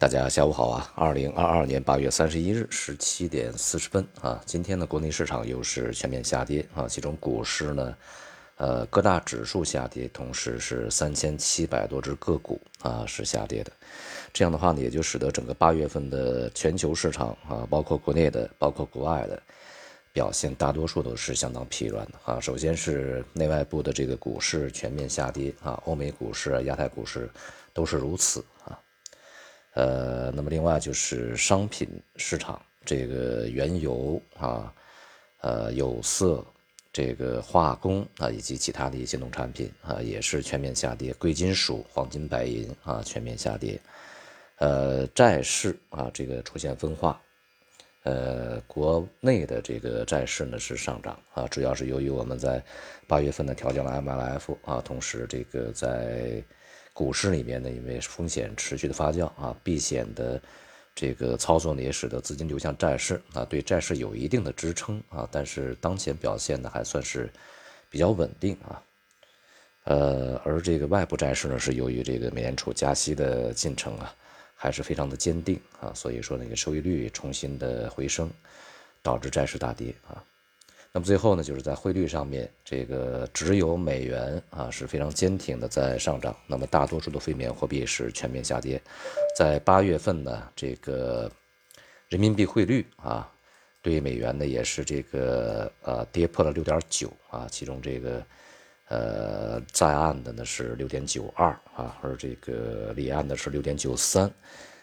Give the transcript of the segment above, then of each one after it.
大家下午好啊！二零二二年八月三十一日十七点四十分啊，今天呢，国内市场又是全面下跌啊，其中股市呢，呃，各大指数下跌，同时是三千七百多只个股啊是下跌的。这样的话呢，也就使得整个八月份的全球市场啊，包括国内的，包括国外的表现，大多数都是相当疲软的啊。首先是内外部的这个股市全面下跌啊，欧美股市、亚太股市都是如此啊。呃，那么另外就是商品市场，这个原油啊，呃，有色，这个化工啊，以及其他的一些农产品啊，也是全面下跌。贵金属、黄金、白银啊，全面下跌。呃，债市啊，这个出现分化。呃，国内的这个债市呢是上涨啊，主要是由于我们在八月份呢调降了 MLF 啊，同时这个在。股市里面呢，因为风险持续的发酵啊，避险的这个操作呢，也使得资金流向债市啊，对债市有一定的支撑啊。但是当前表现呢，还算是比较稳定啊。呃，而这个外部债市呢，是由于这个美联储加息的进程啊，还是非常的坚定啊，所以说那个收益率重新的回升，导致债市大跌啊。那么最后呢，就是在汇率上面，这个只有美元啊是非常坚挺的在上涨，那么大多数的非美货币是全面下跌。在八月份呢，这个人民币汇率啊对美元呢也是这个呃跌破了六点九啊，其中这个呃在岸的呢是六点九二啊，而这个离岸的是六点九三，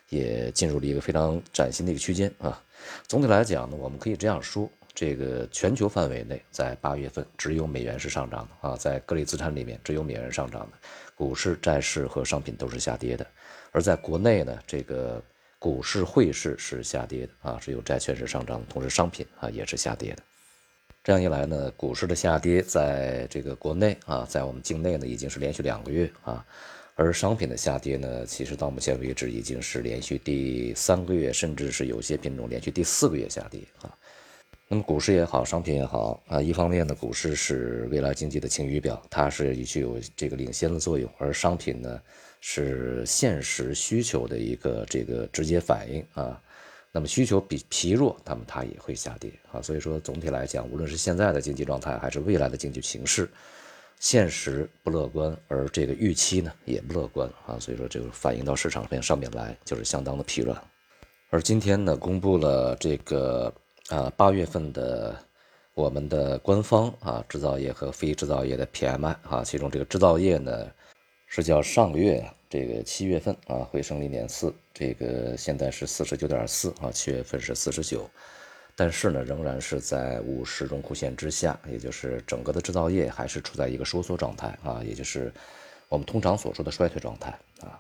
也进入了一个非常崭新的一个区间啊。总体来讲呢，我们可以这样说。这个全球范围内，在八月份只有美元是上涨的啊，在各类资产里面只有美元上涨的，股市、债市和商品都是下跌的。而在国内呢，这个股市、汇市是下跌的啊，只有债券是上涨的，同时商品啊也是下跌的。这样一来呢，股市的下跌在这个国内啊，在我们境内呢已经是连续两个月啊，而商品的下跌呢，其实到目前为止已经是连续第三个月，甚至是有些品种连续第四个月下跌啊。那么股市也好，商品也好啊，一方面呢，股市是未来经济的晴雨表，它是具有这个领先的作用；而商品呢，是现实需求的一个这个直接反应啊。那么需求比疲弱，那么它也会下跌啊。所以说，总体来讲，无论是现在的经济状态，还是未来的经济形势，现实不乐观，而这个预期呢也不乐观啊。所以说，这个反映到市场上面来，就是相当的疲软。而今天呢，公布了这个。啊，八月份的我们的官方啊，制造业和非制造业的 PMI 啊，其中这个制造业呢是较上个月这个七月份啊回升零点四，这个现在是四十九点四啊，七月份是四十九，但是呢仍然是在五十荣枯线之下，也就是整个的制造业还是处在一个收缩状态啊，也就是我们通常所说的衰退状态啊。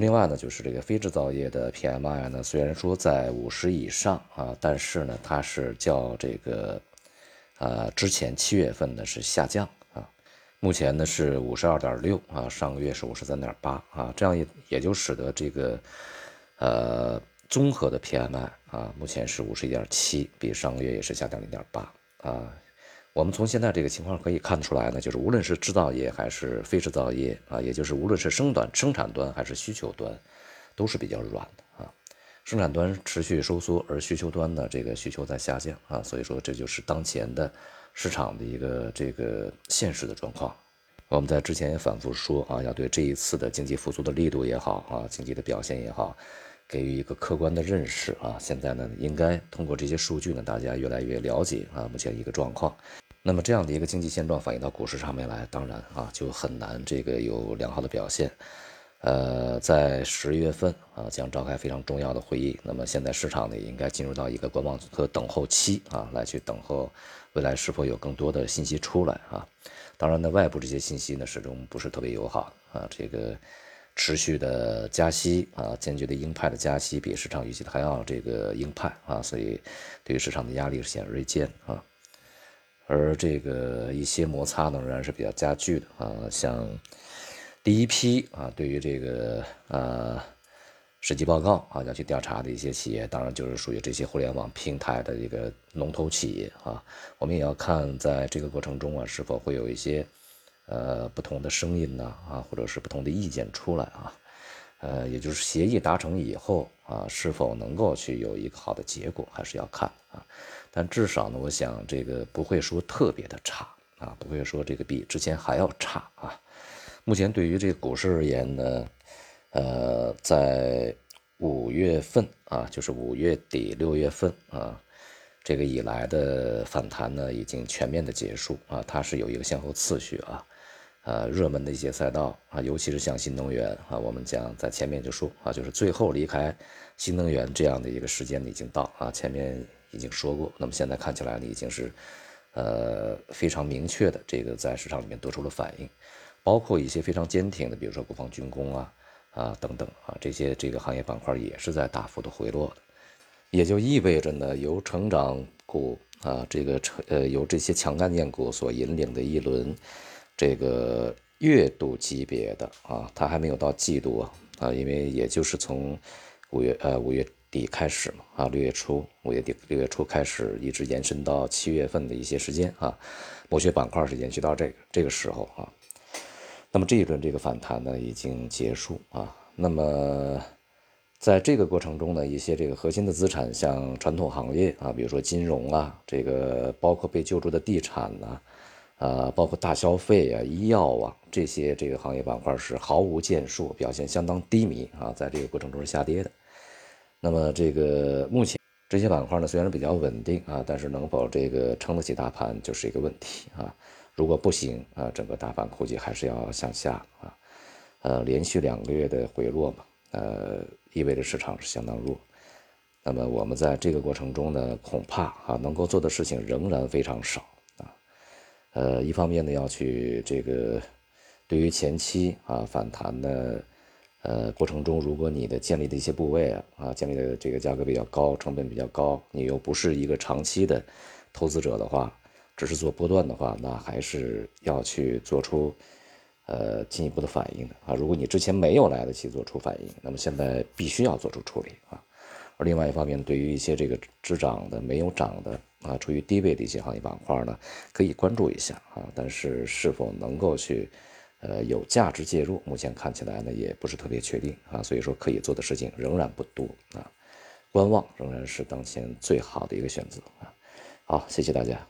另外呢，就是这个非制造业的 PMI 呢，虽然说在五十以上啊，但是呢，它是较这个，呃，之前七月份呢是下降啊，目前呢是五十二点六啊，上个月是五十三点八啊，这样也也就使得这个，呃，综合的 PMI 啊，目前是五十一点七，比上个月也是下降零点八啊。我们从现在这个情况可以看出来呢，就是无论是制造业还是非制造业啊，也就是无论是生短生产端还是需求端，都是比较软的啊。生产端持续收缩，而需求端呢，这个需求在下降啊，所以说这就是当前的市场的一个这个现实的状况。我们在之前也反复说啊，要对这一次的经济复苏的力度也好啊，经济的表现也好，给予一个客观的认识啊。现在呢，应该通过这些数据呢，大家越来越了解啊，目前一个状况。那么这样的一个经济现状反映到股市上面来，当然啊就很难这个有良好的表现。呃，在十月份啊将召开非常重要的会议，那么现在市场呢也应该进入到一个观望和等候期啊，来去等候未来是否有更多的信息出来啊。当然呢，外部这些信息呢始终不是特别友好啊，这个持续的加息啊，坚决的鹰派的加息比市场预期的还要这个鹰派啊，所以对于市场的压力是显而易见啊。而这个一些摩擦呢，仍然是比较加剧的啊。像第一批啊，对于这个呃审计报告啊要去调查的一些企业，当然就是属于这些互联网平台的一个龙头企业啊。我们也要看在这个过程中啊，是否会有一些呃不同的声音呢啊，或者是不同的意见出来啊。呃，也就是协议达成以后啊，是否能够去有一个好的结果，还是要看啊。但至少呢，我想这个不会说特别的差啊，不会说这个比之前还要差啊。目前对于这个股市而言呢，呃，在五月份啊，就是五月底六月份啊，这个以来的反弹呢，已经全面的结束啊，它是有一个先后次序啊。呃，热门的一些赛道啊，尤其是像新能源啊，我们讲在前面就说啊，就是最后离开新能源这样的一个时间已经到啊，前面已经说过。那么现在看起来呢，已经是呃非常明确的这个在市场里面得出了反应，包括一些非常坚挺的，比如说国防军工啊啊等等啊，这些这个行业板块也是在大幅的回落的，也就意味着呢，由成长股啊这个成呃由这些强概念股所引领的一轮。这个月度级别的啊，它还没有到季度啊啊，因为也就是从五月呃五月底开始嘛啊，六月初五月底六月初开始，一直延伸到七月份的一些时间啊，某些板块是延续到这个这个时候啊。那么这一轮这个反弹呢已经结束啊，那么在这个过程中呢，一些这个核心的资产，像传统行业啊，比如说金融啊，这个包括被救助的地产呐。呃，包括大消费啊、医药啊这些这个行业板块是毫无建树，表现相当低迷啊，在这个过程中是下跌的。那么这个目前这些板块呢，虽然比较稳定啊，但是能否这个撑得起大盘就是一个问题啊。如果不行啊，整个大盘估计还是要向下啊。呃，连续两个月的回落嘛，呃，意味着市场是相当弱。那么我们在这个过程中呢，恐怕啊，能够做的事情仍然非常少。呃，一方面呢，要去这个对于前期啊反弹的呃过程中，如果你的建立的一些部位啊啊建立的这个价格比较高，成本比较高，你又不是一个长期的投资者的话，只是做波段的话，那还是要去做出呃进一步的反应的啊。如果你之前没有来得及做出反应，那么现在必须要做出处理啊。而另外一方面，对于一些这个只涨的没有涨的。啊，处于低位的一些行业板块呢，可以关注一下啊。但是是否能够去，呃，有价值介入，目前看起来呢，也不是特别确定啊。所以说，可以做的事情仍然不多啊。观望仍然是当前最好的一个选择啊。好，谢谢大家。